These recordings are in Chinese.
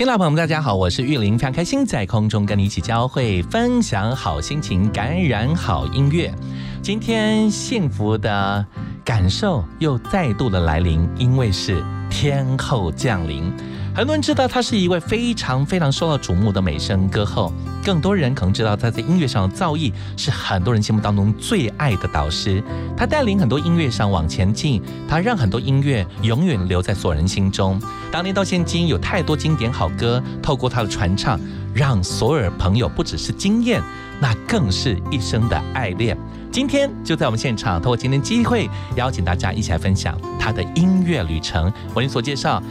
新老朋友们，大家好，我是玉林，非常开心在空中跟你一起交汇，分享好心情，感染好音乐。今天幸福的感受又再度的来临，因为是天后降临。很多人知道她是一位非常非常受到瞩目的美声歌后，更多人可能知道她在音乐上的造诣是很多人心目当中最爱的导师。她带领很多音乐上往前进，她让很多音乐永远留在所人心中。当年到现今，有太多经典好歌透过她的传唱，让所有朋友不只是惊艳，那更是一生的爱恋。今天就在我们现场，透过今天机会，邀请大家一起来分享她的音乐旅程。为您所介绍。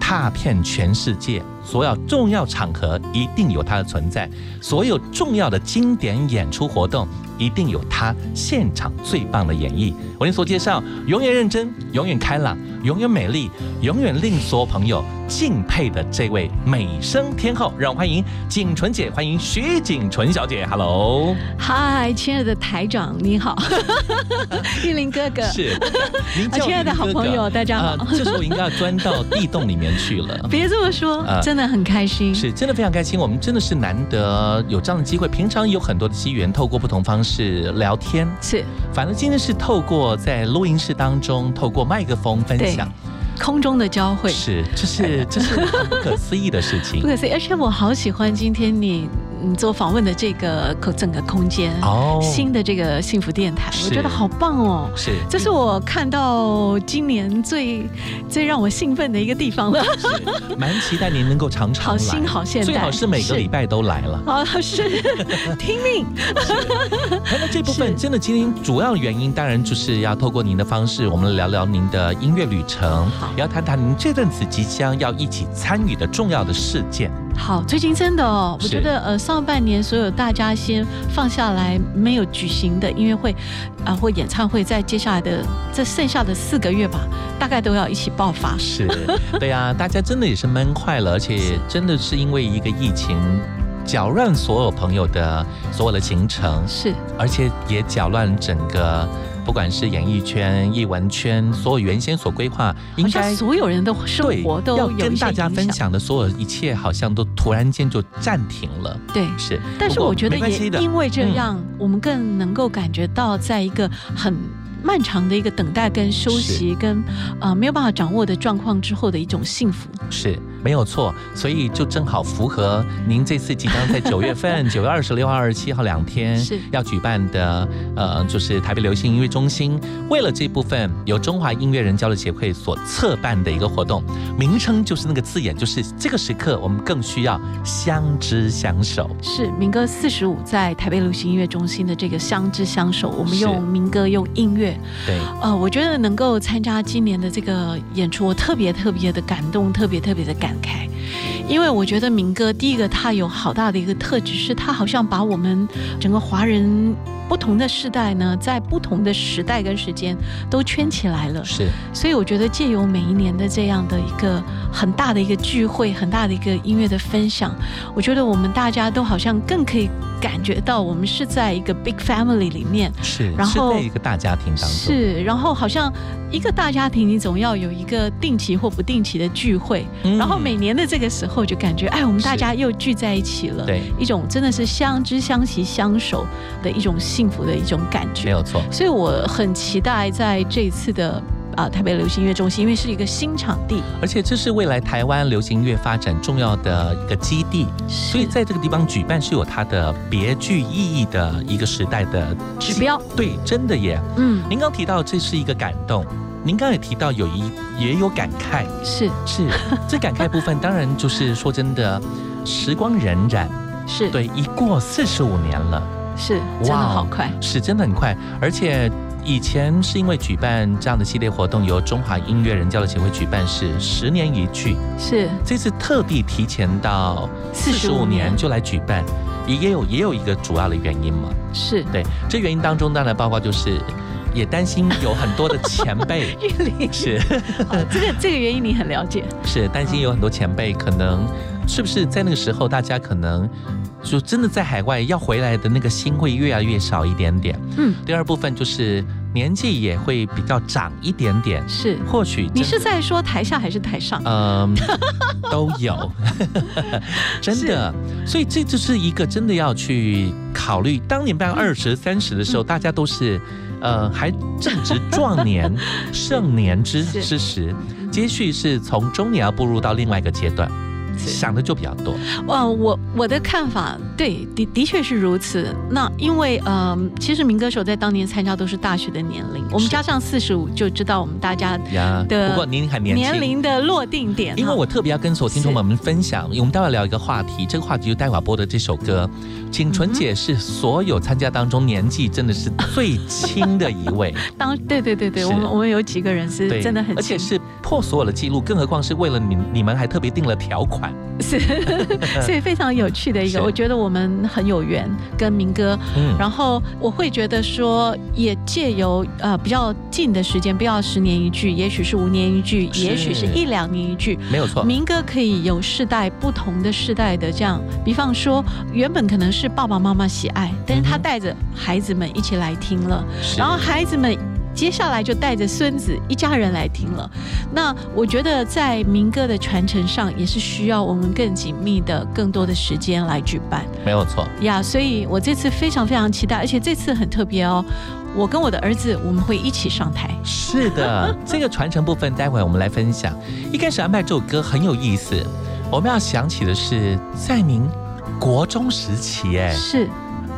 踏遍全世界，所有重要场合一定有它的存在；所有重要的经典演出活动，一定有他现场最棒的演绎。我您所介绍，永远认真，永远开朗，永远美丽，永远令所有朋友。敬佩的这位美声天后，让我欢迎景纯姐，欢迎徐景纯小姐。Hello，嗨，亲爱的台长，你好，玉林哥哥，是，您亲爱的好朋友，大家好。这时候应该要钻到地洞里面去了。别这么说，真的很开心，是真的非常开心。我们真的是难得有这样的机会，平常有很多的机缘，透过不同方式聊天，是，反正今天是透过在录音室当中，透过麦克风分享。空中的交汇是，这是这是不可思议的事情，不可思议。而且我好喜欢今天你。嗯，做访问的这个空整个空间哦，新的这个幸福电台，我觉得好棒哦。是，这是我看到今年最最让我兴奋的一个地方了。是，蛮期待您能够常常好新好现代，最好是每个礼拜都来了。啊，是 听命。那这部分真的今天主要原因，当然就是要透过您的方式，我们聊聊您的音乐旅程，也要谈谈您这阵子即将要一起参与的重要的事件。好，最近真的哦，我觉得呃，上半年所有大家先放下来没有举行的音乐会啊或演唱会，在接下来的这剩下的四个月吧，大概都要一起爆发。是，对啊，大家真的也是闷坏了，而且真的是因为一个疫情搅乱所有朋友的所有的行程，是，而且也搅乱整个。不管是演艺圈、艺文圈，所有原先所规划，应该所有人的生活都要跟大家分享的所有一切，好像都突然间就暂停了。对，是。但是我觉得也因为这样，我们更能够感觉到，在一个很。漫长的一个等待跟休息，跟呃没有办法掌握的状况之后的一种幸福，是没有错。所以就正好符合您这次即将在九月份 九月二十六号、二十七号两天是要举办的，呃，就是台北流行音乐中心为了这部分由中华音乐人交流协会所策办的一个活动，名称就是那个字眼，就是这个时刻我们更需要相知相守。是民歌四十五在台北流行音乐中心的这个相知相守，我们用民歌用音乐。对，呃，我觉得能够参加今年的这个演出，我特别特别的感动，特别特别的感慨，因为我觉得民歌第一个，他有好大的一个特质，是他好像把我们整个华人。不同的世代呢，在不同的时代跟时间都圈起来了。是，所以我觉得借由每一年的这样的一个很大的一个聚会，很大的一个音乐的分享，我觉得我们大家都好像更可以感觉到，我们是在一个 big family 里面。是，然后在一个大家庭当中。是，然后好像一个大家庭，你总要有一个定期或不定期的聚会。然后每年的这个时候，就感觉哎，我们大家又聚在一起了。对，一种真的是相知相惜相守的一种。幸福的一种感觉，没有错。所以我很期待在这一次的啊台北流行音乐中心，因为是一个新场地，而且这是未来台湾流行音乐发展重要的一个基地，所以在这个地方举办是有它的别具意义的一个时代的指标。对，真的耶。嗯，您刚提到这是一个感动，您刚也提到有一也有感慨，是。是，这感慨部分当然就是说真的，时光荏苒，是。对，一过四十五年了，是真的好快，是真的很快，而且。以前是因为举办这样的系列活动，由中华音乐人交流协会举办，是十年一聚。是这次特地提前到四十五年就来举办，也也有也有一个主要的原因嘛。是对，这原因当中当然包括就是也担心有很多的前辈，是这个这个原因你很了解，是担心有很多前辈可能是不是在那个时候大家可能。就真的在海外要回来的那个心会越来越少一点点。嗯，第二部分就是年纪也会比较长一点点。是，或许你是在说台下还是台上？嗯，都有。真的，所以这就是一个真的要去考虑。当年办二十三十的时候，大家都是呃还正值壮年 盛年之之时，接续是从中年要步入到另外一个阶段。想的就比较多。哇，我我的看法，对的的确是如此。那因为呃，其实民歌手在当年参加都是大学的年龄，我们加上四十五，就知道我们大家的。不过您还年轻，年龄的落定点。因为我特别要跟所有听众朋友们分享，我们待会聊一个话题，这个话题就待会播的这首歌，请纯姐是所有参加当中年纪真的是最轻的一位。当对对对对，我们我们有几个人是真的很，而且是破所有的记录，更何况是为了你你们还特别定了条款。是，所以非常有趣的一个，我觉得我们很有缘跟明哥，然后我会觉得说，也借由呃比较近的时间，不要十年一句，也许是五年一句，也许是一两年一句，没有错。明哥可以有世代不同的世代的这样，比方说原本可能是爸爸妈妈喜爱，但是他带着孩子们一起来听了，然后孩子们。接下来就带着孙子一家人来听了。那我觉得在民歌的传承上，也是需要我们更紧密的、更多的时间来举办。没有错呀，所以我这次非常非常期待，而且这次很特别哦。我跟我的儿子，我们会一起上台。是的，这个传承部分，待会我们来分享。一开始安排这首歌很有意思，我们要想起的是在您国中时期，哎，是。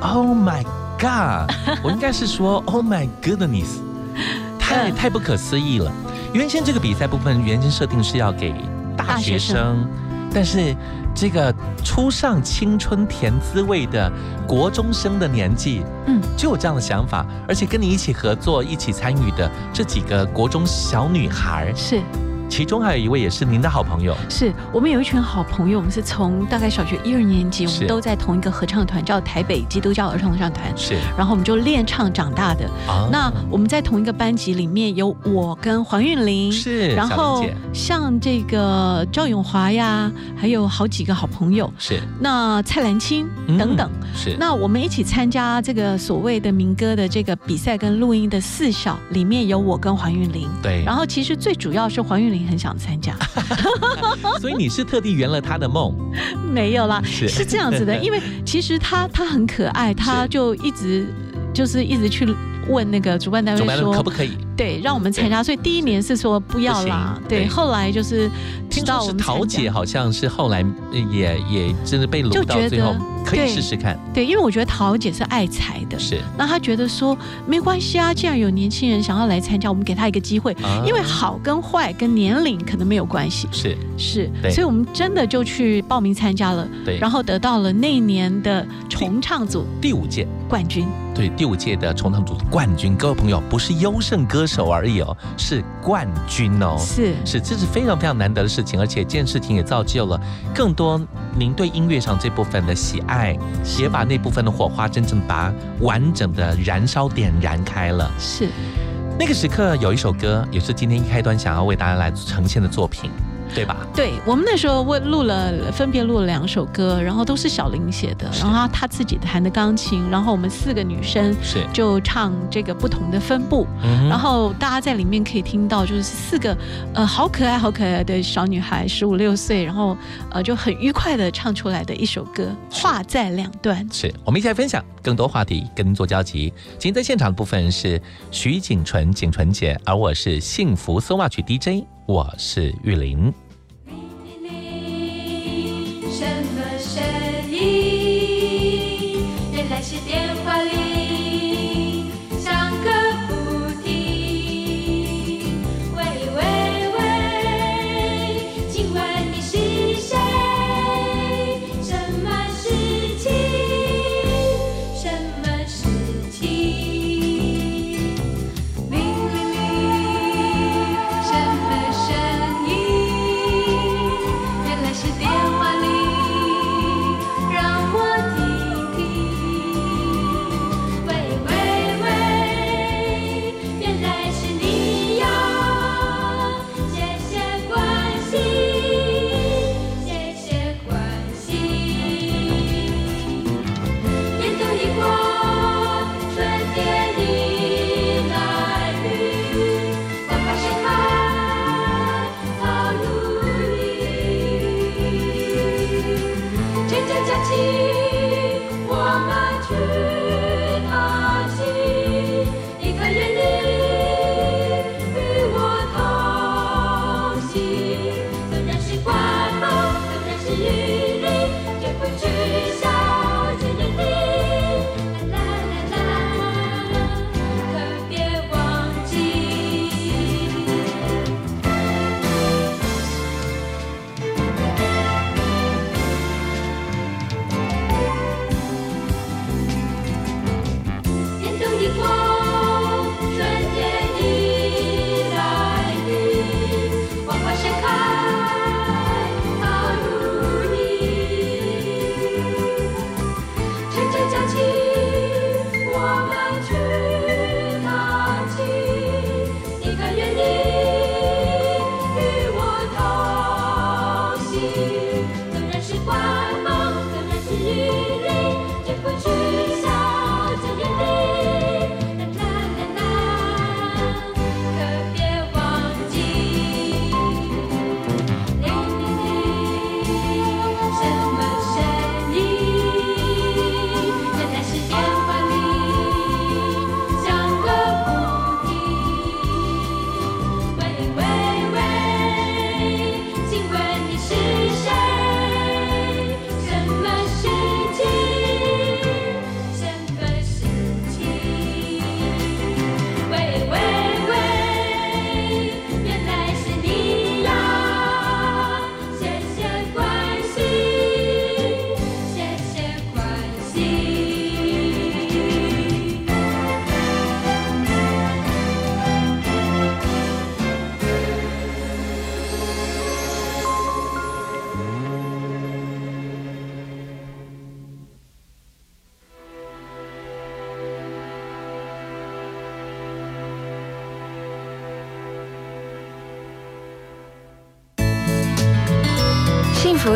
Oh my God！我应该是说 Oh my goodness！太太不可思议了！原先这个比赛部分原先设定是要给大学生，但是这个初上青春甜滋味的国中生的年纪，嗯，就有这样的想法，而且跟你一起合作、一起参与的这几个国中小女孩是。其中还有一位也是您的好朋友，是我们有一群好朋友，我们是从大概小学一二年级，我们都在同一个合唱团，叫台北基督教儿童合唱团，是，然后我们就练唱长大的。啊。那我们在同一个班级里面有我跟黄韵玲，是，然后像这个赵永华呀，还有好几个好朋友，是，那蔡澜清等等，是，那我们一起参加这个所谓的民歌的这个比赛跟录音的四小，里面有我跟黄韵玲，对，然后其实最主要是黄韵玲。很想参加，所以你是特地圆了他的梦？没有啦，是这样子的，因为其实他他很可爱，他就一直就是一直去。问那个主办单位说可不可以？对，让我们参加。所以第一年是说不要啦。对，后来就是听到我们桃姐好像是后来也也真的被撸到最后，可以试试看。对，因为我觉得桃姐是爱财的，是。那她觉得说没关系啊，既然有年轻人想要来参加，我们给他一个机会。因为好跟坏跟年龄可能没有关系。是是，所以我们真的就去报名参加了。对，然后得到了那年的重唱组第五届冠军。对，第五届的重唱组冠军，各位朋友，不是优胜歌手而已哦，是冠军哦，是。是，这是非常非常难得的事情，而且这件事情也造就了更多您对音乐上这部分的喜爱，也把那部分的火花真正把完整的燃烧点燃开了。是。那个时刻有一首歌，也是今天一开端想要为大家来呈现的作品，对吧？对我们那时候为录了，分别录了两首歌，然后都是小林写的，然后他自己弹的钢琴，然后我们四个女生是就唱这个不同的分部，嗯然后大家在里面可以听到，就是四个呃好可爱好可爱的小女孩，十五六岁，然后呃就很愉快的唱出来的一首歌，话在两端。是我们一起来分享更多话题，跟您做交集。今天在现场的部分是徐景纯、景纯姐，而我是幸福 so much DJ，我是玉林。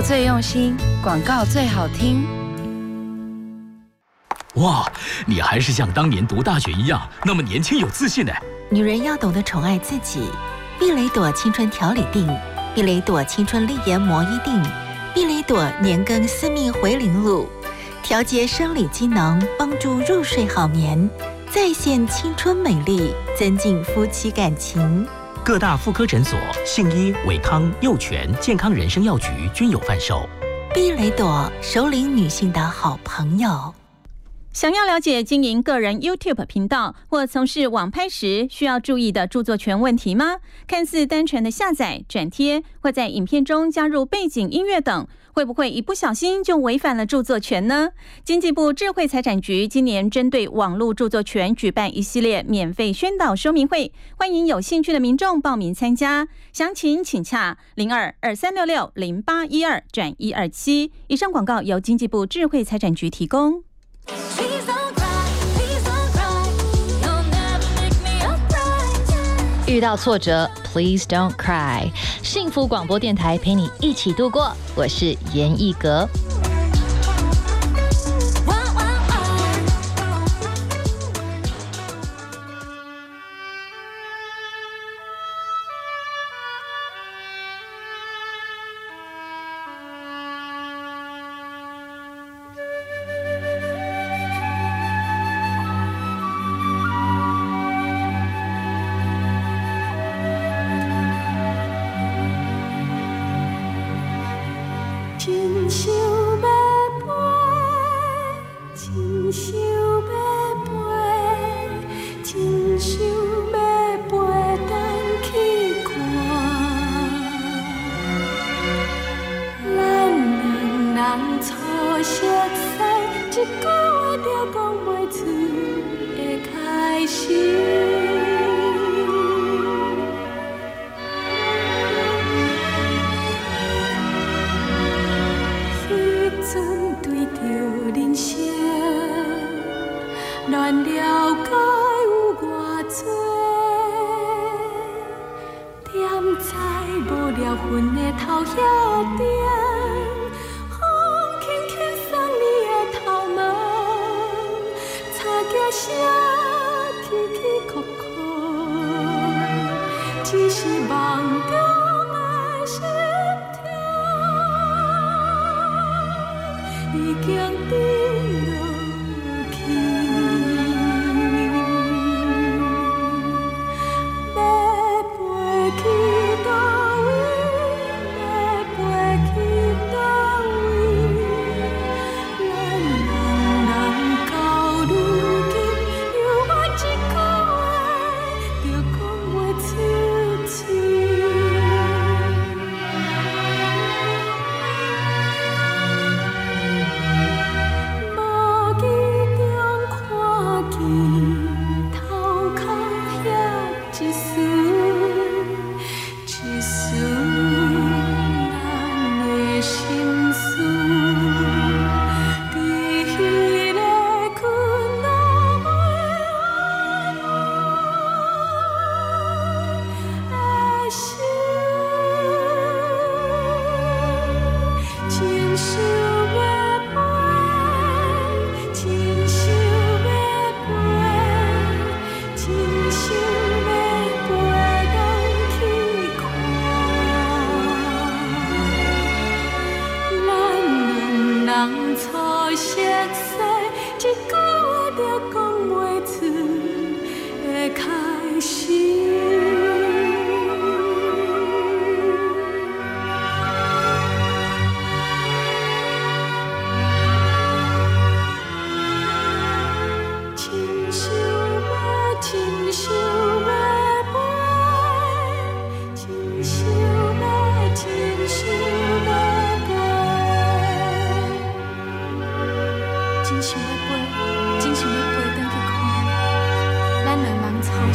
最用心，广告最好听。哇，你还是像当年读大学一样那么年轻有自信呢。女人要懂得宠爱自己。碧蕾朵青春调理定，碧蕾朵青春丽颜膜衣定，碧蕾朵年更私密回零露，调节生理机能，帮助入睡好眠，再现青春美丽，增进夫妻感情。各大妇科诊所、信医、伟康、幼全、健康人生药局均有贩售。避雷朵，首领女性的好朋友。想要了解经营个人 YouTube 频道或从事网拍时需要注意的著作权问题吗？看似单纯的下载、转贴，或在影片中加入背景音乐等，会不会一不小心就违反了著作权呢？经济部智慧财产局今年针对网络著作权举办一系列免费宣导说明会，欢迎有兴趣的民众报名参加。详情请洽零二二三六六零八一二转一二七。以上广告由经济部智慧财产局提供。遇到挫折 Please Don't Cry》，幸福广播电台陪你一起度过。我是严艺格。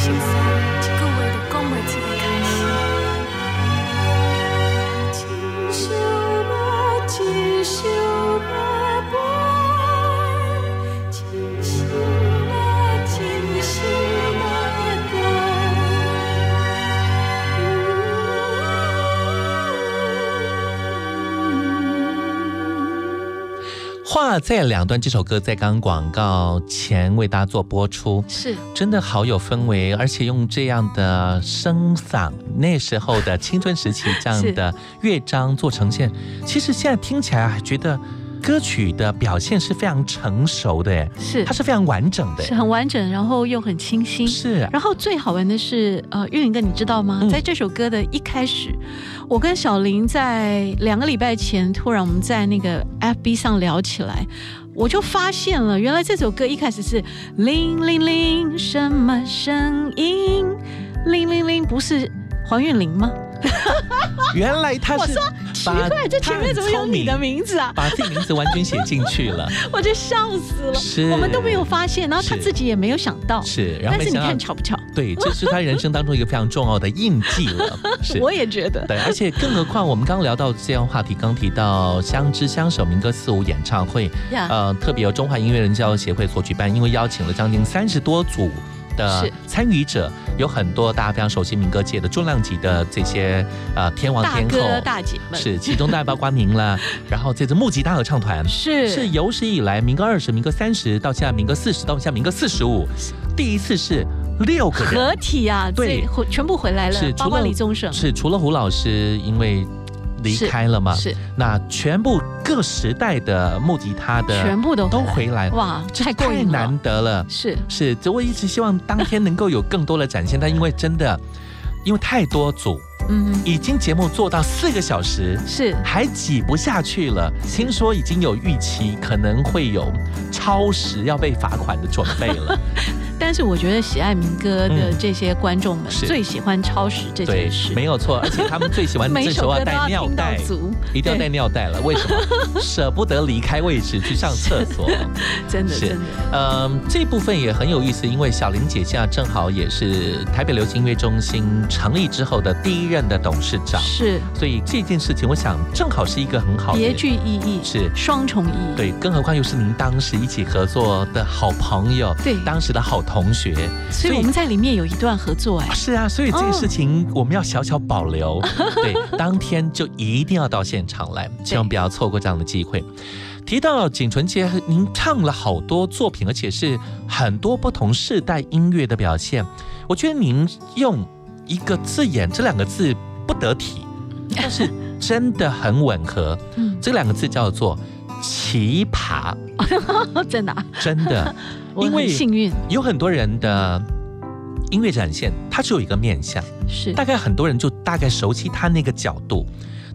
人话在两段这首歌在刚广告前为大家做播出，是。真的好有氛围，而且用这样的声嗓，那时候的青春时期这样的乐章做呈现，其实现在听起来还觉得歌曲的表现是非常成熟的，哎，是它是非常完整的，是很完整，然后又很清新。是然后最好玩的是，呃，运营哥，你知道吗？嗯在这首歌的一开始，我跟小林在两个礼拜前，突然我们在那个 FB 上聊起来，我就发现了，原来这首歌一开始是铃铃铃，什么声音？铃铃铃，不是黄韵玲吗？原来他是我说奇把怪，这前面怎么有你的名字啊？把自己名字完全写进去了，我就笑死了。是我们都没有发现，然后他自己也没有想到。是，然后但是你看巧不巧？对，这是他人生当中一个非常重要的印记了，是。我也觉得。对，而且更何况我们刚刚聊到这样话题，刚提到相知相守民歌四五演唱会，呀呃，特别由中华音乐人交流协会所举办，因为邀请了将近三十多组。的是。参与者，有很多大家非常熟悉民歌界的重量级的这些呃天王天后。哥大姐们。是其中当然包括您了，然后这支木吉大合唱团是。是有史以来民歌二十、民歌三十到现在民歌四十到现在民歌四十五，第一次是六个人。合体啊，对。全部回来了是，包括除了李宗盛，是除了胡老师因为离开了嘛，是那全部各时代的木吉他的全部都都回回来，哇，这太过难，得了。是是，这我一直希望当天能够有更多的展现，但因为真的，因为太多组，嗯已经节目做到四个小时，是还挤不下去了。听说已经有预期，可能会有超时要被罚款的准备了。但是我觉得喜爱民歌的嗯。这些观众们最喜欢超时这对件事，，没有错，而且他们最喜欢这时候要首歌要带尿袋。足，一定要带尿袋了，为什么？舍不得离开位置去上厕所。真的真的。嗯，这部分也很有意思，因为小玲姐现在正好也是台北流行音乐中心成立之后的第一任的董事长，是。所以这件事情，我想正好是一个很好的别具意义，是。双重意义，对，更何况又是您当时一起合作的好朋友，对。当时的好同学，所以我们在里面有一段合作，哎，是啊，所以这个事情我们要小小保留。对，当天就一定要到现场来，千万不要错过这样的机会。提到景纯姐，您唱了好多作品，而且是很多不同世代音乐的表现。我觉得您用一个字眼，这两个字不得体，但是真的很吻合。嗯，这两个字叫做奇葩，真的啊，真的。我因为幸运，有很多人的音乐展现，它只有一个面向。是。大概很多人就大概熟悉他那个角度，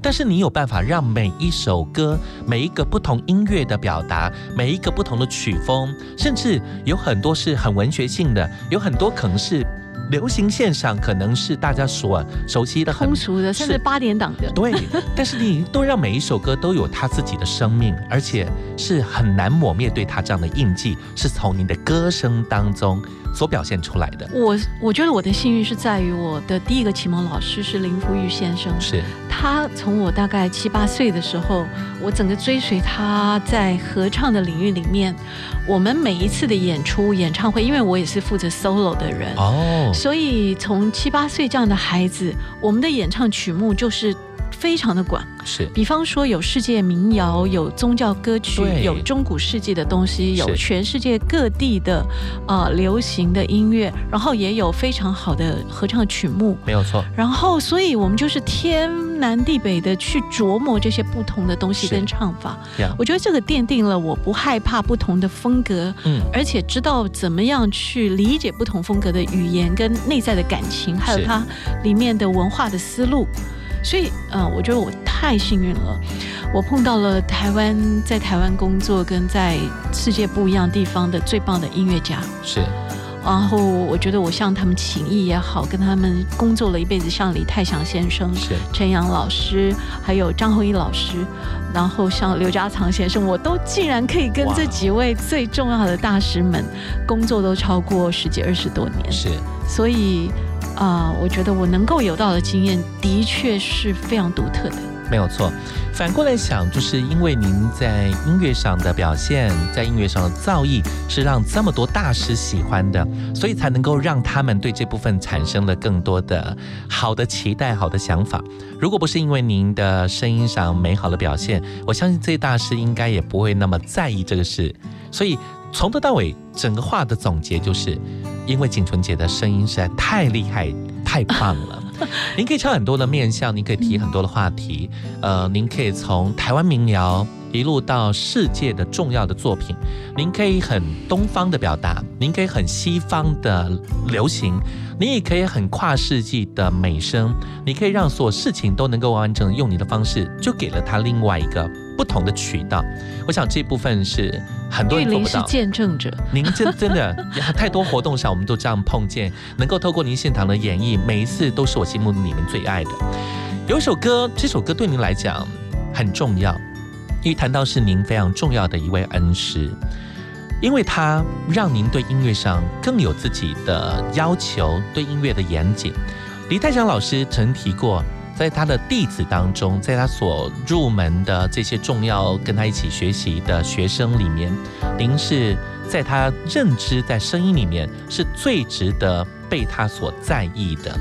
但是你有办法让每一首歌、每一个不同音乐的表达、每一个不同的曲风，甚至有很多是很文学性的，有很多可能是流行线上，可能是大家所熟悉的很通俗的，甚至八点档的，对，但是你都让每一首歌都有它自己的生命，而且是很难抹灭对它这样的印记，是从你的歌声当中所表现出来的。我我觉得我的幸运是在于我的第一个启蒙老师是林福玉先生，是。他从我大概七八岁的时候，我整个追随他在合唱的领域里面，我们每一次的演出演唱会，因为我也是负责 solo 的人，哦，所以从七八岁这样的孩子，我们的演唱曲目就是非常的广。是比方说有世界民谣，有宗教歌曲，有中古世纪的东西，有全世界各地的呃流行的音乐，然后也有非常好的合唱曲目。没有错，然后，所以我们就是天南地北的去琢磨这些不同的东西跟唱法。呀，我觉得这个奠定了我不害怕不同的风格，嗯，而且知道怎么样去理解不同风格的语言跟内在的感情，还有它里面的文化的思路。所以，呃，我觉得我太幸运了，我碰到了台湾在台湾工作跟在世界不一样地方的最棒的音乐家。是。然后，我觉得我向他们请益也好，跟他们工作了一辈子，像李泰祥先生、是。陈阳老师，还有张弘毅老师，然后像刘家藏先生，我都竟然可以跟这几位最重要的大师们工作都超过十几二十多年，是。所以啊、我觉得我能够有到的经验，的确是非常独特的。没有错。反过来想，就是因为您在音乐上的表现，在音乐上的造诣是让这么多大师喜欢的，所以才能够让他们对这部分产生了更多的好的期待、好的想法。如果不是因为您的声音上美好的表现，我相信这些大师应该也不会那么在意这个事。所以从头到尾，整个话的总结就是，因为景纯姐的声音实在太厉害、太棒了。您可以唱很多的面相，您可以提很多的话题，呃，您可以从台湾民谣一路到世界的重要的作品，您可以很东方的表达，您可以很西方的流行，你也可以很跨世纪的美声，你可以让所有事情都能够完整地用你的方式，就给了他另外一个不同的渠道。我想这部分是很多人做不到。见证者，您真真的 太多活动上，我们都这样碰见，能够透过您现场的演绎，每一次都是我心目中里面最爱的。有一首歌，这首歌对您来讲很重要，因为谈到是您非常重要的一位恩师，因为它让您对音乐上更有自己的要求，对音乐的严谨。李泰祥老师曾提过，在他的弟子当中，在他所入门的这些重要跟他一起学习的学生里面，您是在他认知在声音里面是最值得被他所在意的。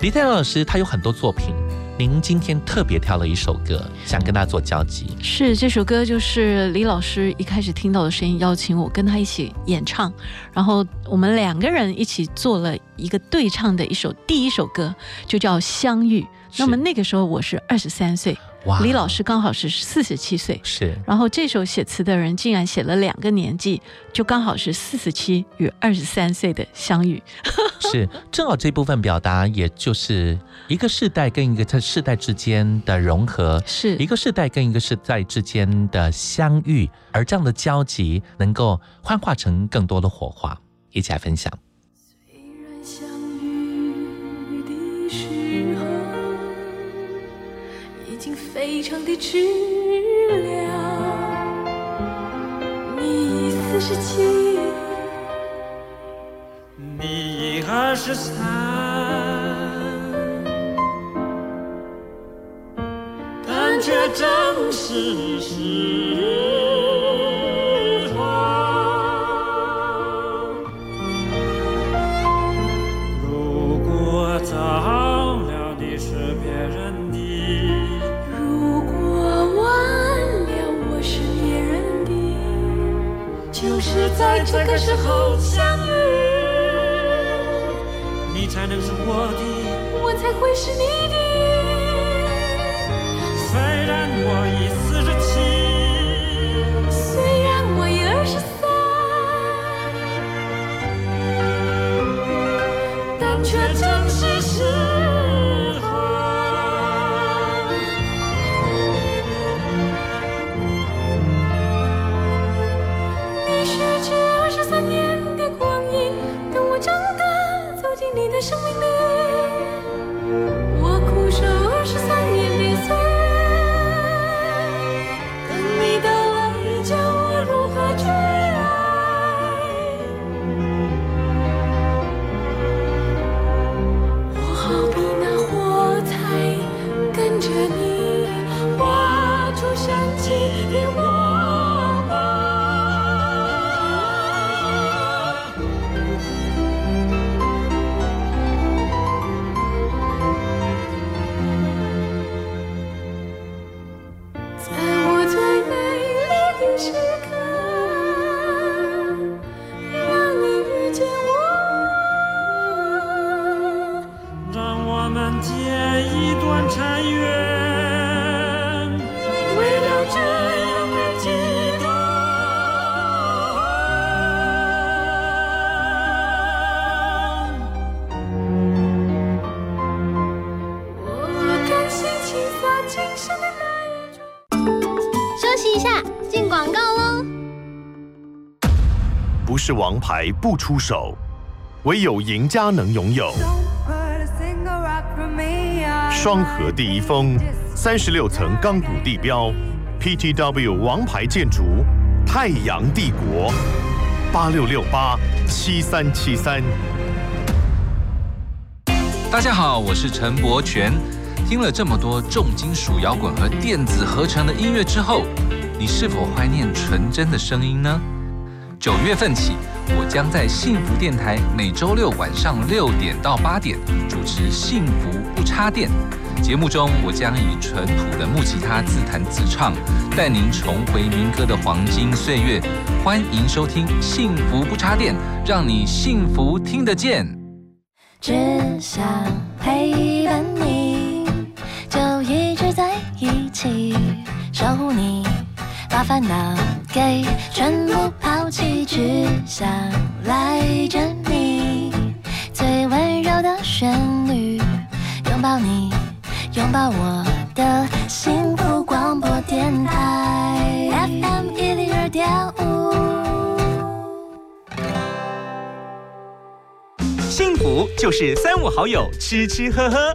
李泰老师他有很多作品，您今天特别挑了一首歌，想跟他做交集。是这首歌，就是李老师一开始听到的声音，邀请我跟他一起演唱，然后我们两个人一起做了一个对唱的一首第一首歌，就叫《相遇》。那么那个时候我是二十三岁，哇李老师刚好是四十七岁。是然后这首写词的人竟然写了两个年纪，就刚好是四十七与二十三岁的相遇。是，正好这部分表达，也就是一个世代跟一个世代之间的融合，是一个世代跟一个世代之间的相遇，而这样的交集能够幻化成更多的火花，一起来分享。经非常的迟了。你四十七，你二十三，但却正是时这个时候相遇，你才能是我的。我才会是你的。虽然我已四十七，虽然我已二十三，王牌不出手，唯有赢家能拥有。双河第一峰，三十六层钢骨地标，PTW 王牌建筑，太阳帝国，八六六八七三七三。大家好，我是陈柏权。听了这么多重金属摇滚和电子合成的音乐之后，你是否怀念纯真的声音呢？九月份起，我将在幸福电台每周六晚上六点到八点主持《幸福不插电》节目中，我将以淳朴的木吉他自弹自唱，带您重回民歌的黄金岁月。欢迎收听《幸福不插电》，让你幸福听得见。只想陪伴你，烦恼给全部抛弃，只想赖着你，最温柔的旋律，拥抱你，拥抱我的幸福广播电台 FM 一零二点五。幸福就是三五好友吃吃喝喝，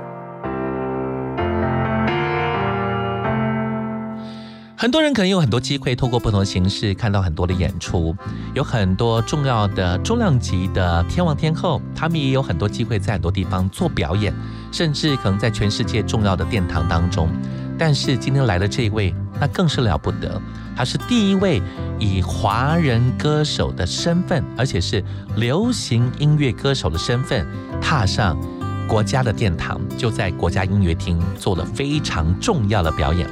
很多人可能有很多机会，透过不同的形式看到很多的演出，有很多重要的重量级的天王天后，他们也有很多机会在很多地方做表演，甚至可能在全世界重要的殿堂当中。但是今天来的这一位，那更是了不得，他是第一位以华人歌手的身份，而且是流行音乐歌手的身份，踏上国家的殿堂，就在国家音乐厅做了非常重要的表演。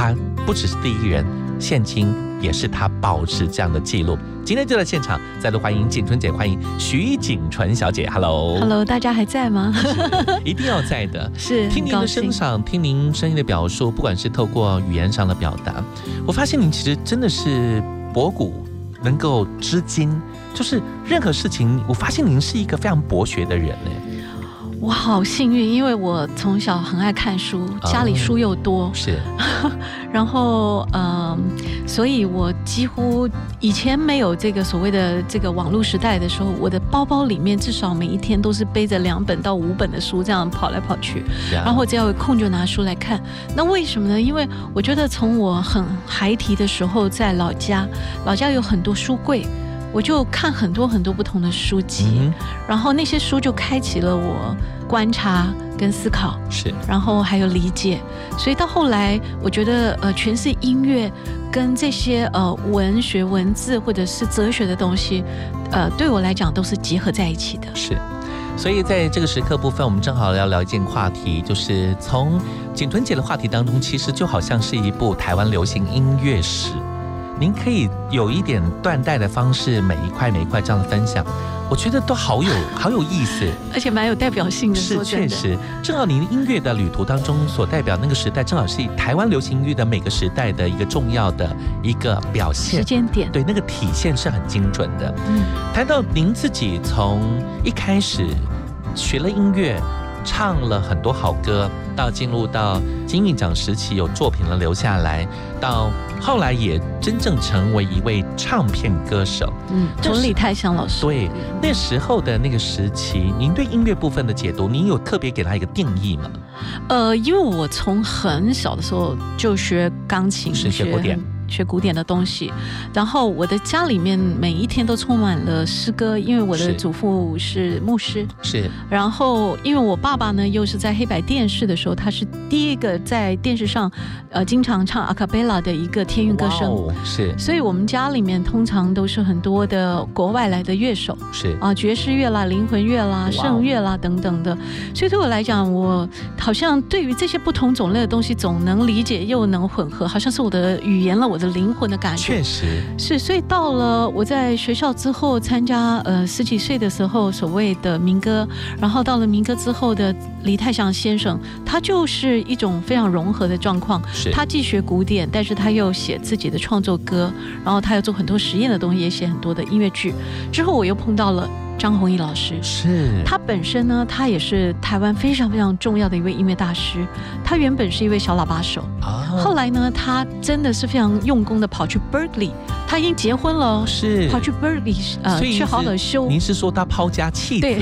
他不只是第一人，现今也是他保持这样的记录。今天就在现场，再度欢迎景春姐，欢迎徐景纯小姐，Hello。Hello，大家还在吗？一定要在的，是听您的声赏，听您声音的表述，不管是透过语言上的表达，我发现您其实真的是博古能够知今，就是任何事情，我发现您是一个非常博学的人呢。我好幸运，因为我从小很爱看书，家里书又多，是，然后嗯、呃所以我几乎以前没有这个所谓的这个网络时代的时候，我的包包里面至少每一天都是背着两本到五本的书，这样跑来跑去。呀然后只要有空就拿书来看。那为什么呢？因为我觉得从我很孩提的时候，在老家，老家有很多书柜。我就看很多很多不同的书籍，嗯然后那些书就开启了我观察跟思考，是，然后还有理解。所以到后来，我觉得呃，全是音乐跟这些呃文学、文字或者是哲学的东西，呃，对我来讲都是结合在一起的。是。所以在这个时刻部分，我们正好要聊一件话题，就是从景屯姐的话题当中，其实就好像是一部台湾流行音乐史。您可以有一点断代的方式，每一块每一块这样的分享，我觉得都好有 好有意思，而且蛮有代表性的。是确实，正好您音乐的旅途当中所代表那个时代，正好是台湾流行音乐的每个时代的一个重要的一个表现时间点，对那个体现是很精准的。嗯，谈到您自己从一开始学了音乐，唱了很多好歌，到进入到金韵奖时期有作品了留下来，到后来也真正成为一位唱片歌手。嗯，从李泰祥老师。对，那时候的那个时期，您对音乐部分的解读，您有特别给他一个定义吗？呃，因为我从很小的时候就学钢琴，是学古典学古典的东西，然后我的家里面每一天都充满了诗歌，因为我的祖父是牧师，是。然后因为我爸爸呢又是在黑白电视的时候，他是第一个在电视上呃经常唱阿卡贝拉的一个天韵歌声。是。所以，我们家里面通常都是很多的国外来的乐手，是。啊，爵士乐啦、灵魂乐啦、圣乐啦等等的。所以对我来讲，我好像对于这些不同种类的东西，总能理解又能混合，好像是我的语言了，我的灵魂的感觉。确实是，所以到了我在学校之后，参加呃十几岁的时候所谓的民歌，然后到了民歌之后的李泰祥先生，他就是一种非常融合的状况。他既学古典，但是他又写自己的创作歌，然后他又做很多实验的东西，也写很多的音乐剧。之后我又碰到了张弘毅老师，是。他本身呢，他也是台湾非常非常重要的一位音乐大师。他原本是一位小喇叭手，啊。后来呢，他真的是非常用功的跑去 Berkeley，他已经结婚了。哦，是。跑去 Berkeley 呃去好好修，您是说他抛家弃子？对，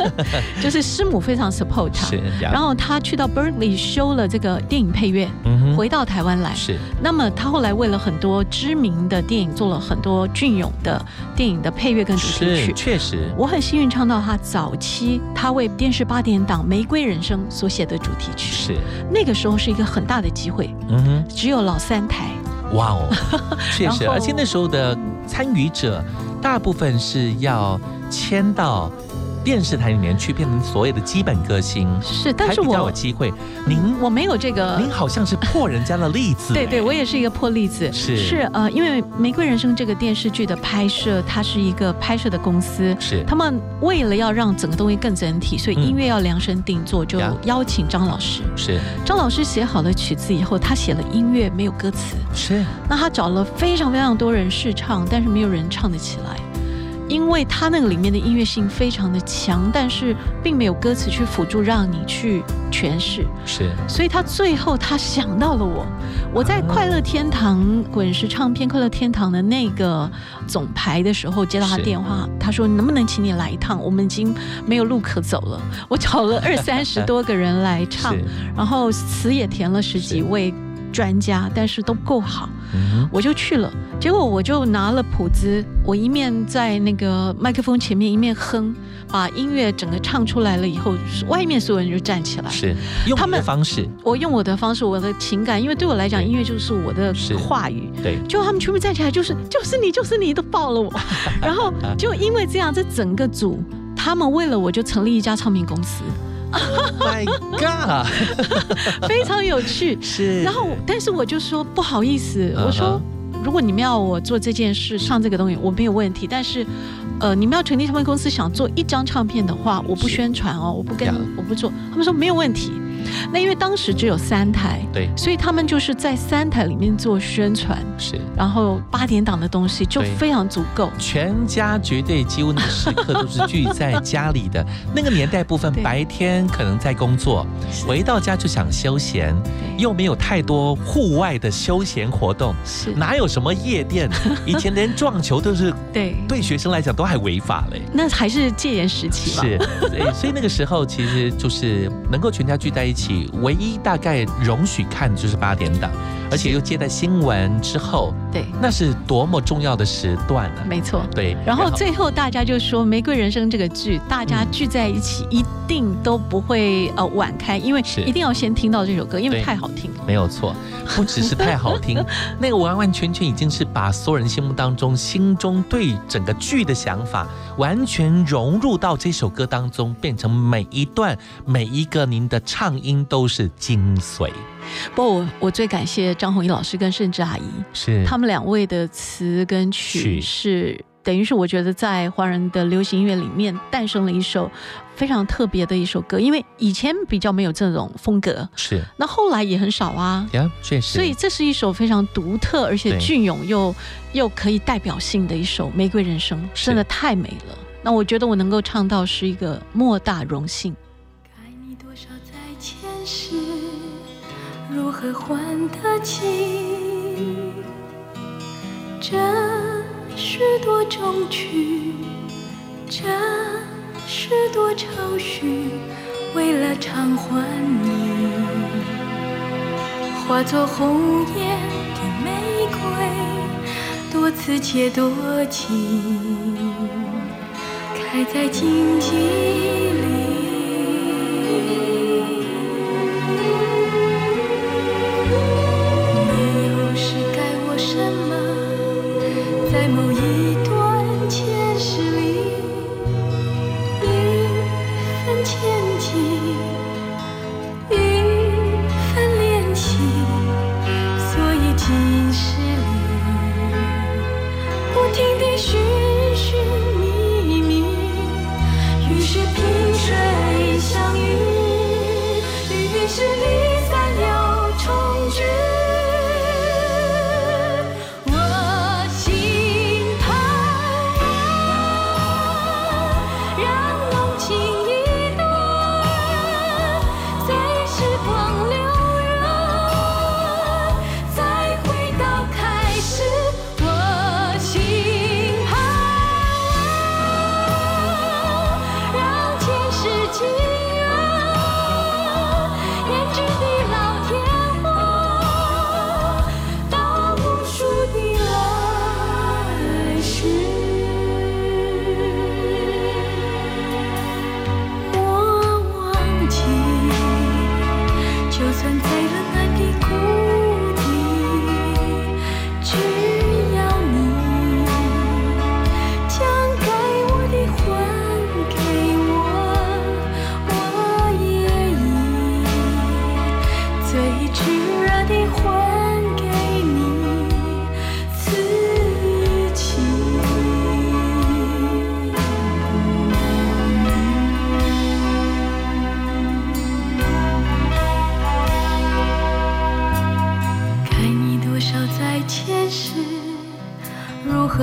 就是师母非常 support 他。是，然后他去到 Berkeley 修了这个电影配乐，嗯回到台湾来。是。那么他后来为了很多知名的电影做了很多隽永的电影的配乐跟主题曲。确实我很幸运唱到他早期他为电视八点档《玫瑰人生》所写的主题曲，是那个时候是一个很大的机会，嗯哼。只有老三台。哇哦，确实，而且那时候的参与者大部分是要签到电视台里面去，变成所谓的基本歌星，是，但是我比较我有机会。您我没有这个，您好像是破人家的例子，对 对，哎我也是一个破例子。是。是呃，因为《玫瑰人生》这个电视剧的拍摄，它是一个拍摄的公司，是。他们为了要让整个东西更整体，所以音乐要量身定做，就邀请张老师。是。张老师写好了曲子以后，他写了音乐，没有歌词。是，那他找了非常非常多人试唱，但是没有人唱得起来，因为他那个里面的音乐性非常的强，但是并没有歌词去辅助让你去诠释。是所以他最后他想到了我，我在快乐天堂滚石唱片快乐天堂的那个总排的时候接到他电话，他说能不能请你来一趟？我们已经没有路可走了。我找了二三十多个人来唱，然后词也填了十几位专家，但是都不够好。嗯我就去了，结果我就拿了谱子，我一面在那个麦克风前面一面哼，把音乐整个唱出来了以后，外面所有人就站起来。是用他们的方式，我用我的方式，我的情感，因为对我来讲，音乐就是我的话语。对，就他们全部站起来，就是就是你，就是你，都抱了我。然后就因为这样，这整个组他们为了我就成立一家唱片公司。My God，非常有趣。是然后，但是我就说不好意思，我说如果你们要我做这件事，上这个东西，我没有问题。但是，呃，你们要成立唱片公司，想做一张唱片的话，我不宣传哦，我不跟，我不做。他们说没有问题。那因为当时只有三台，对，所以他们就是在三台里面做宣传，是，然后八点档的东西就非常足够。全家绝对几乎那个时刻都是聚在家里的。那个年代部分，白天可能在工作，回到家就想休闲，又没有太多户外的休闲活动，是哪有什么夜店？以前连撞球都是对对学生来讲都还违法嘞。那还是戒严时期嘛？是，对，所以那个时候其实就是能够全家聚在一起，唯一大概容许看的就是八点档，而且又接在新闻之后，对，那是多么重要的时段呢、没错。对，然后最后大家就说《玫瑰人生》这个剧，大家聚在一起一定都不会呃晚开，因为一定要先听到这首歌，因为太好听了。没有错，不只是太好听，那个完完全全已经是把所有人心目当中、心中对整个剧的想法，完全融入到这首歌当中，变成每一段、每一个您的唱音都是精髓。不过我我最感谢张弘毅老师跟盛智阿姨，是他们两位的词跟曲曲是等于是我觉得在华人的流行音乐里面诞生了一首非常特别的一首歌，因为以前比较没有这种风格，是那后来也很少啊。呀，确实，所以这是一首非常独特而且对隽永又又可以代表性的一首《玫瑰人生》，真的太美了。那我觉得我能够唱到是一个莫大荣幸。前世如何还得清？这是多衷曲，这是多愁绪，为了偿还你，化作红颜的玫瑰，多刺且多情，开在荆棘里。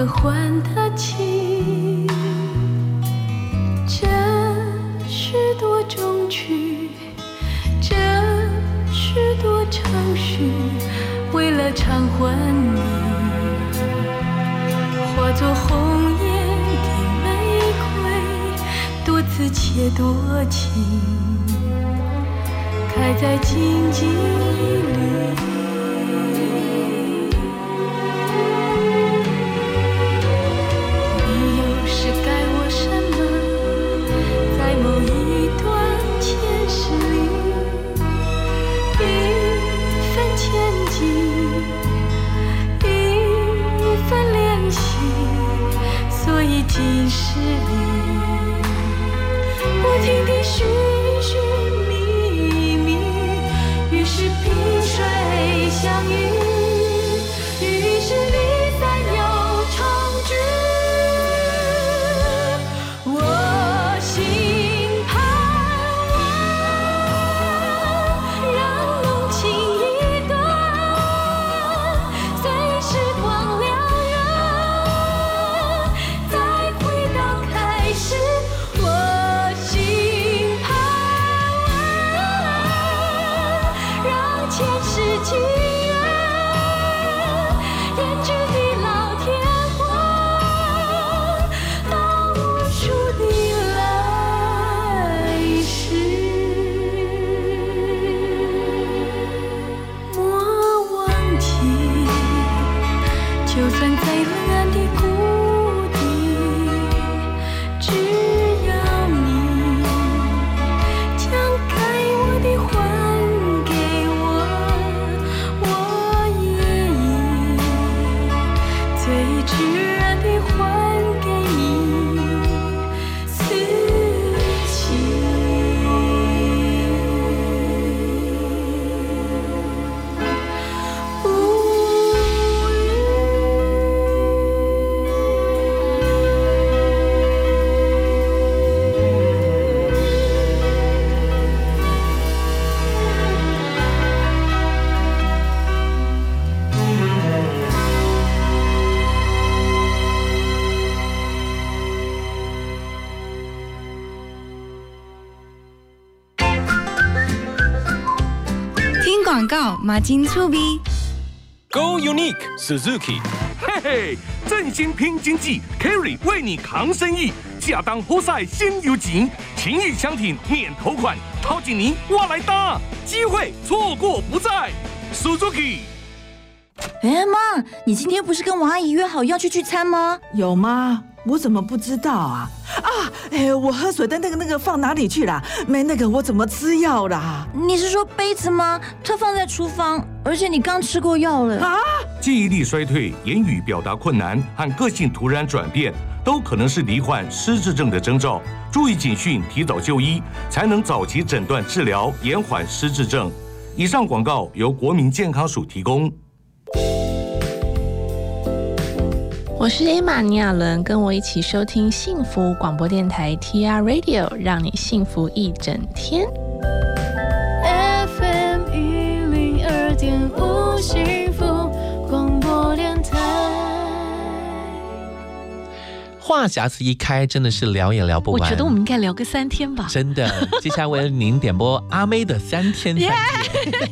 换他金醋逼。Go Unique Suzuki，嘿嘿，振兴拼经济，Carry 为你扛生意，下当活塞新油钱，情谊相挺免头款，陶景宁我来搭，机会错过不再，Suzuki。哎妈，你今天不是跟王阿姨约好要去聚餐吗？有吗？我怎么不知道啊？啊，哎，我喝水的那个那个放哪里去了？没那个我怎么吃药啦？你是说杯子吗？它放在厨房，而且你刚吃过药了啊！记忆力衰退、言语表达困难和个性突然转变，都可能是罹患失智症的征兆。注意警讯，提早就医，才能早期诊断治疗，延缓失智症。以上广告由国民健康署提供。我是艾玛尼亚伦，跟我一起收听幸福广播电台 TR Radio，让你幸福一整天。FM 一零二点五话匣子一开，真的是聊也聊不完。我觉得我们应该聊个三天吧。真的，接下来为您点播阿妹的三天三夜。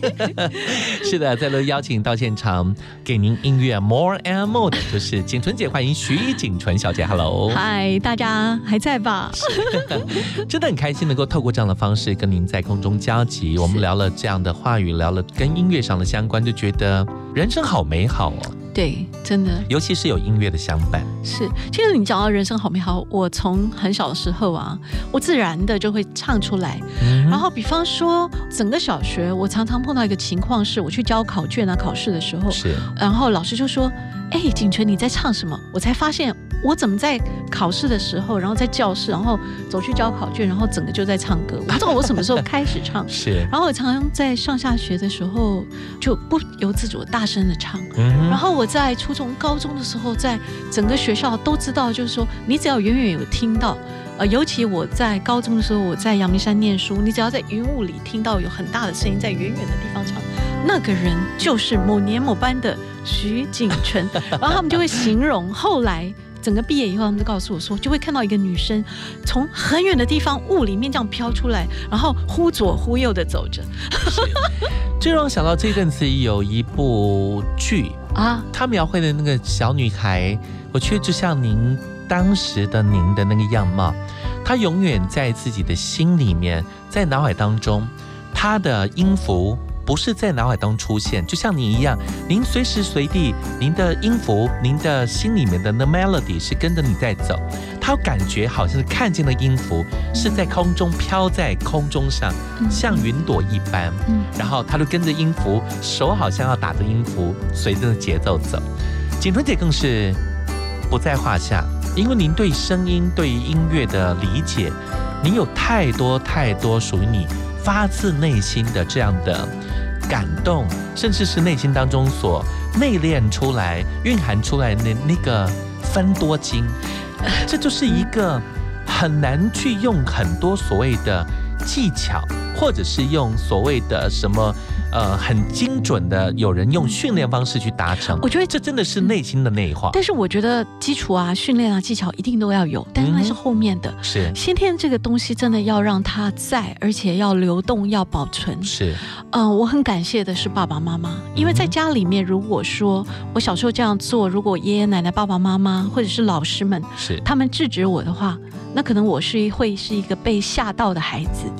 是的，再度邀请到现场给您音乐 More and More 的就是景纯姐，欢迎徐景纯小姐，Hello。嗨，大家还在吧？真的很开心能够透过这样的方式跟您在空中交集。我们聊了这样的话语，聊了跟音乐上的相关，就觉得人生好美好哦。对，真的，尤其是有音乐的相伴。是，其实你讲到人生好美好，我从很小的时候啊，我自然的就会唱出来。嗯然后，比方说，整个小学，我常常碰到一个情况是，我去交考卷啊、考试的时候，是，然后老师就说：“哎，景纯你在唱什么？”我才发现，我怎么在考试的时候，然后在教室，然后走去交考卷，然后整个就在唱歌。我不知道我什么时候开始唱，是。然后我常常在上下学的时候，就不由自主地大声的唱。嗯然后我在初中、高中的时候，在整个学校都知道，就是说，你只要远远有听到，呃，尤其我在高中的时候，我在阳明山念书，你只要在云雾里听到有很大的声音在远远的地方唱，那个人就是某年某班的徐景淳，然后他们就会形容后来。整个毕业以后，他们就告诉我说，就会看到一个女生从很远的地方雾里面这样飘出来，然后忽左忽右的走着。这让我想到这阵子有一部剧啊，他描绘的那个小女孩，我觉得就像您当时的您的那个样貌，她永远在自己的心里面，在脑海当中，她的音符。不是在脑海当中出现，就像您一样，您随时随地，您的音符，您的心里面的那 melody 是跟着你在走，他感觉好像是看见了音符是在空中飘在空中上，像云朵一般，然后他就跟着音符，手好像要打着音符，随着节奏走。景春姐更是不在话下，因为您对声音、对音乐的理解，您有太多太多属于你发自内心的这样的。感动，甚至是内心当中所内敛出来、蕴含出来的那个分多精，这就是一个很难去用很多所谓的技巧，或者是用所谓的什么。呃，很精准的，有人用训练方式去达成。我觉得这真的是内心的内化。但是我觉得基础啊、训练啊、技巧一定都要有，但是那是后面的。是先天这个东西真的要让它在，而且要流动、要保存。是，嗯，我很感谢的是爸爸妈妈，因为在家里面，如果说我小时候这样做，如果爷爷奶奶、爸爸妈妈或者是老师们，是他们制止我的话。那可能我是会是一个被吓到的孩子，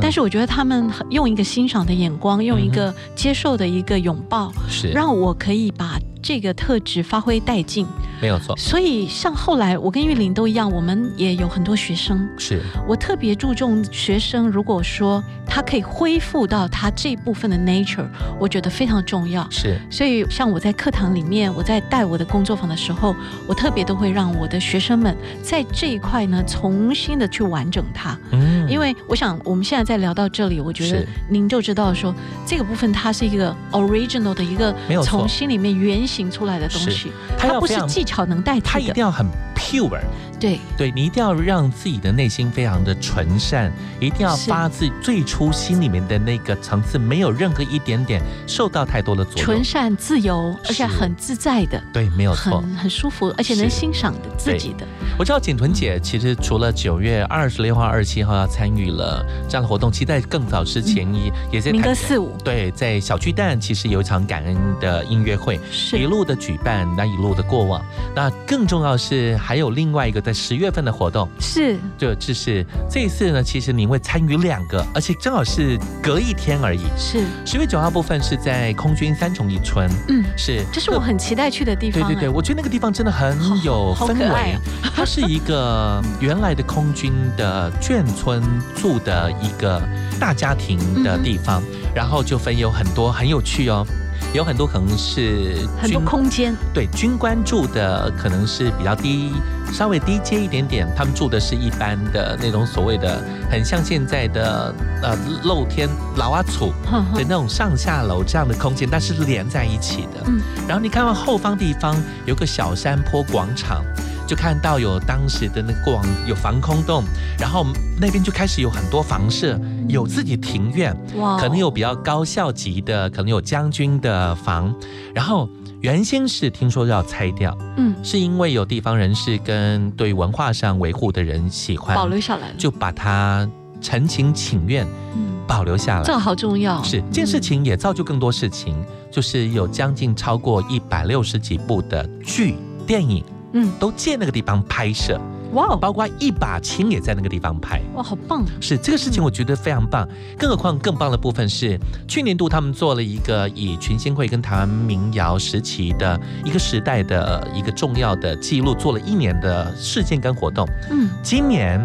但是我觉得他们用一个欣赏的眼光，用一个接受的一个拥抱，是让我可以把。这个特质发挥殆尽，没有错。所以像后来我跟玉玲都一样，我们也有很多学生。是我特别注重学生，如果说他可以恢复到他这部分的 nature，我觉得非常重要。是，所以像我在课堂里面，我在带我的工作坊的时候，我特别都会让我的学生们在这一块呢，重新的去完整它。嗯，因为我想我们现在在聊到这里，我觉得您就知道说这个部分它是一个 original 的一个，从心里面原。形出来的东西，它不是技巧能代替的，它一定要很 pure。对，对你一定要让自己的内心非常的纯善，一定要发自最初心里面的那个层次，没有任何一点点受到太多的左右。纯善、自由，而且很自在的。对，没有错，很很舒服，而且能欣赏的自己的。我知道景屯姐其实除了九月二十六号、二十七号要参与了这样的活动，其实在更早之前也也在民歌四五。对，在小巨蛋其实有一场感恩的音乐会，一路的举办，那一路的过往。那更重要是还有另外一个在十月份的活动，是就就是这一次呢，其实您会参与两个，而且正好是隔一天而已。是十月九号部分是在空军三重一村，嗯，是这是我很期待去的地方。对对对，我觉得那个地方真的很有氛围。它是一个原来的空军的眷村住的一个大家庭的地方，然后就分有很多很有趣哦，有很多可能是很多空间，对军官住的可能是比较低，稍微低阶一点点，他们住的是一般的那种所谓的很像现在的呃露天老阿楚的那种上下楼这样的空间，但是连在一起的。嗯，然后你看到后方地方有个小山坡广场。就看到有当时的那过往有防空洞，然后那边就开始有很多房舍，有自己庭院，哇，可能有比较高校级的，可能有将军的房，然后原先是听说要拆掉，嗯，是因为有地方人士跟对文化上维护的人喜欢保留下来，就把它陈情请愿，嗯，保留下来，这好重要，是这件事情也造就更多事情，就是有将近超过一百六十几部的剧电影。嗯，都借那个地方拍摄，哇，包括一把琴也在那个地方拍，哇，好棒！是这个事情，我觉得非常棒。更何况更棒的部分是，去年度他们做了一个以群星会跟台湾民谣时期的一个时代的一个重要的记录，做了一年的事件跟活动。嗯，今年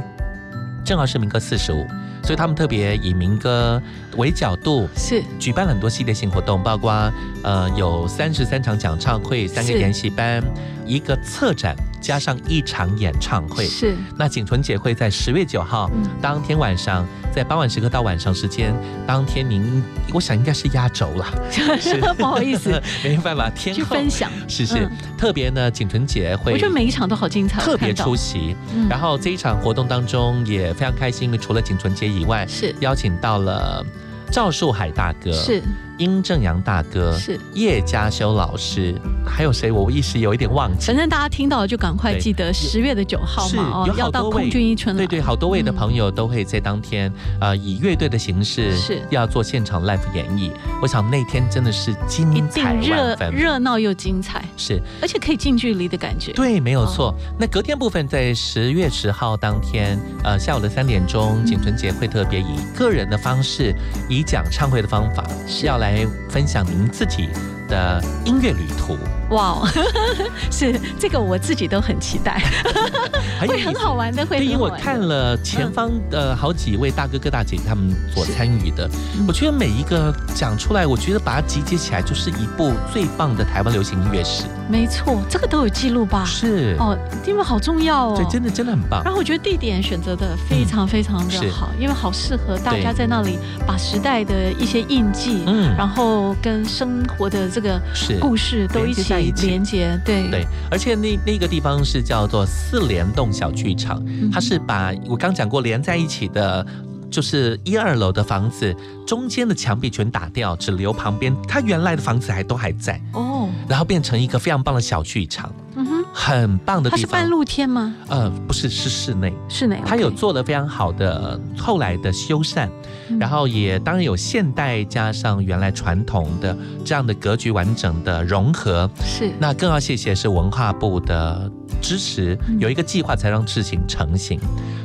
正好是民歌四十五。所以他们特别以民歌为角度，是。举办很多系列性活动，包括呃有三十三场讲唱会、三个研习班、一个策展，加上一场演唱会。是。那景纯姐会在十月九号、嗯。当天晚上，在傍晚时刻到晚上时间，当天您我想应该是压轴了，不好意思，没办法，天去分享。是是、嗯。特别呢，景纯姐会我觉得每一场都好精彩，特别出席。嗯。然后这一场活动当中也非常开心，因为除了景纯姐以外，是。邀请到了赵树海大哥，是。殷正阳大哥，是。叶嘉修老师，还有谁？我一时有一点忘记。反正大家听到就赶快记得十月的九号嘛，哦，要到空军一村了。对对，好多位的朋友都会在当天，呃，以乐队的形式是。要做现场 live 演绎。我想那天真的是精一彩热万分，热闹又精彩，是。而且可以近距离的感觉。对，没有哦。错。那隔天部分在十月十号当天，呃，下午的三点钟，景纯节会特别以个人的方式，以讲唱会的方法，要来来分享您自己的音乐旅途。哇哦，是这个我自己都很期待，会很好玩的，会对，因为我。看了前方的好几位大哥哥大姐姐他们所参与的，嗯我觉得每一个讲出来，我觉得把它集结起来，就是一部最棒的台湾流行音乐史。没错，这个都有记录吧？是哦，因为好重要哦。对，真的真的很棒。然后我觉得地点选择的非常非常的是好，因为好适合大家在那里把时代的一些印记，嗯然后跟生活的这个是故事都一起在一起。连接，对。对，而且那那个地方是叫做四联动小剧场，嗯。它是把我刚讲过连在一起的。就是一二楼的房子，中间的墙壁全打掉，只留旁边，它原来的房子还都还在，哦，然后变成一个非常棒的小剧场，很棒的地方。它是半露天吗？呃，不是，是室内。室内，它有做了非常好的后来的修缮，嗯然后也当然有现代加上原来传统的这样的格局完整的融合。是那更要谢谢是文化部的支持，嗯有一个计划才让事情成型。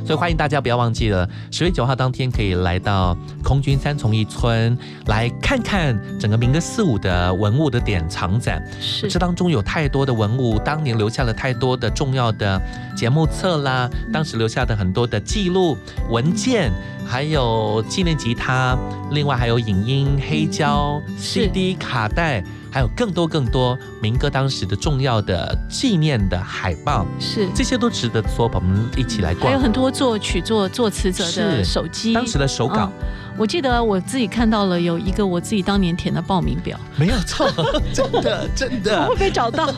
所以欢迎大家不要忘记了，十月九号当天可以来到空军三重一村来看看整个民歌四五的文物的典藏展。是这当中有太多的文物，当年留下了太多的重要的节目册啦，嗯当时留下的很多的记录文件，还有纪念吉他，另外还有影音、黑胶、CD、卡带。还有更多更多民歌当时的重要的纪念的海报，是。这些都值得所有朋友们一起来逛。还有很多作曲作作词者的是。手机，当时的手稿。嗯我记得我自己看到了有一个我自己当年填的报名表，没有错，真 的真的。会被找到，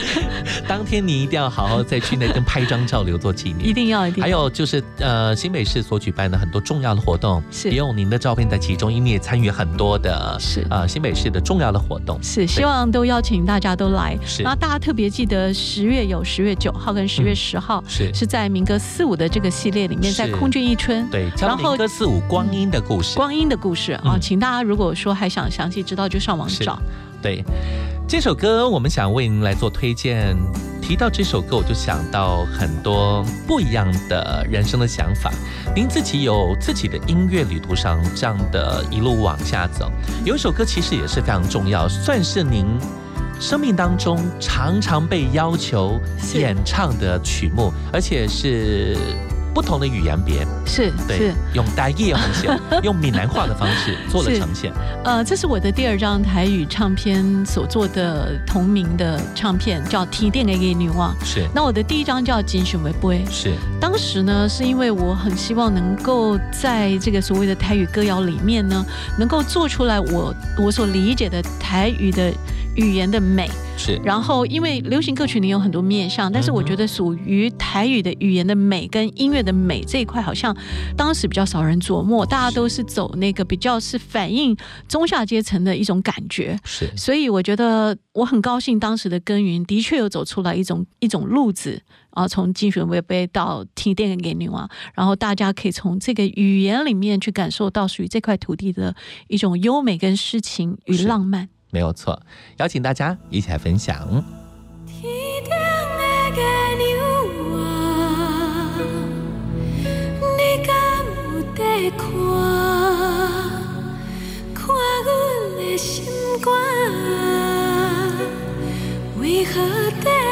当天你一定要好好再去那跟拍张照留作纪念，一定要一定要。还有就是呃，新北市所举办的很多重要的活动，是。也有您的照片在其中，因为你也参与很多的是。呃新北市的重要的活动。是希望都邀请大家都来。是。然后大家特别记得十月有十月九号跟十月十号、是。是在民歌四五的这个系列里面，在空军一村。对，然后民歌四五光阴的故事。光阴的故事啊，嗯请大家如果说还想详细知道，就上网是找。对，这首歌我们想为您来做推荐。提到这首歌，我就想到很多不一样的人生的想法。您自己有自己的音乐旅途上这样的一路往下走，有一首歌其实也是非常重要，算是您生命当中常常被要求演唱的曲目，而且是不同的语言别。是对是，用台语的方式，用闽南话的方式做了呈现。呃，这是我的第二张台语唱片所做的同名的唱片，叫《提电给给女王》。是那我的第一张叫《金选为杯》。是当时呢，是因为我很希望能够在这个所谓的台语歌谣里面呢，能够做出来我我所理解的台语的语言的美。是然后，因为流行歌曲里有很多面向，但是我觉得属于台语的语言的美跟音乐的美这一块，好像当时比较少人琢磨，大家都是走那个比较是反映中下阶层的一种感觉。是所以我觉得我很高兴，当时的耕耘的确有走出来一种一种路子啊，从竞选微杯到听电给女王，然后大家可以从这个语言里面去感受到属于这块土地的一种优美跟诗情与浪漫。没有错，邀请大家一起来分享。心，为何在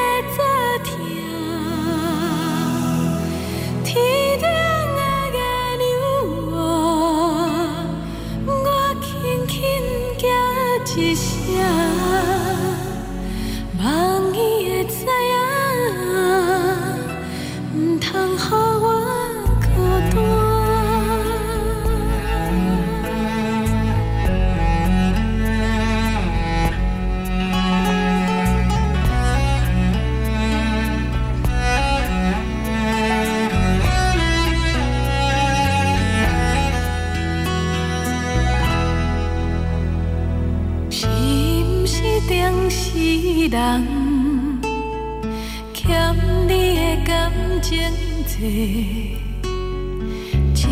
一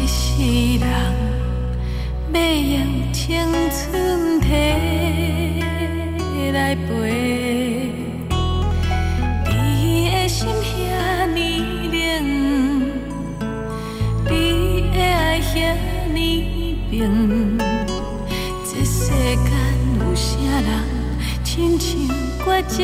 世人要用青春摕来陪。你的心遐呢冷，你的爱遐呢冰，这世间有啥人亲像我这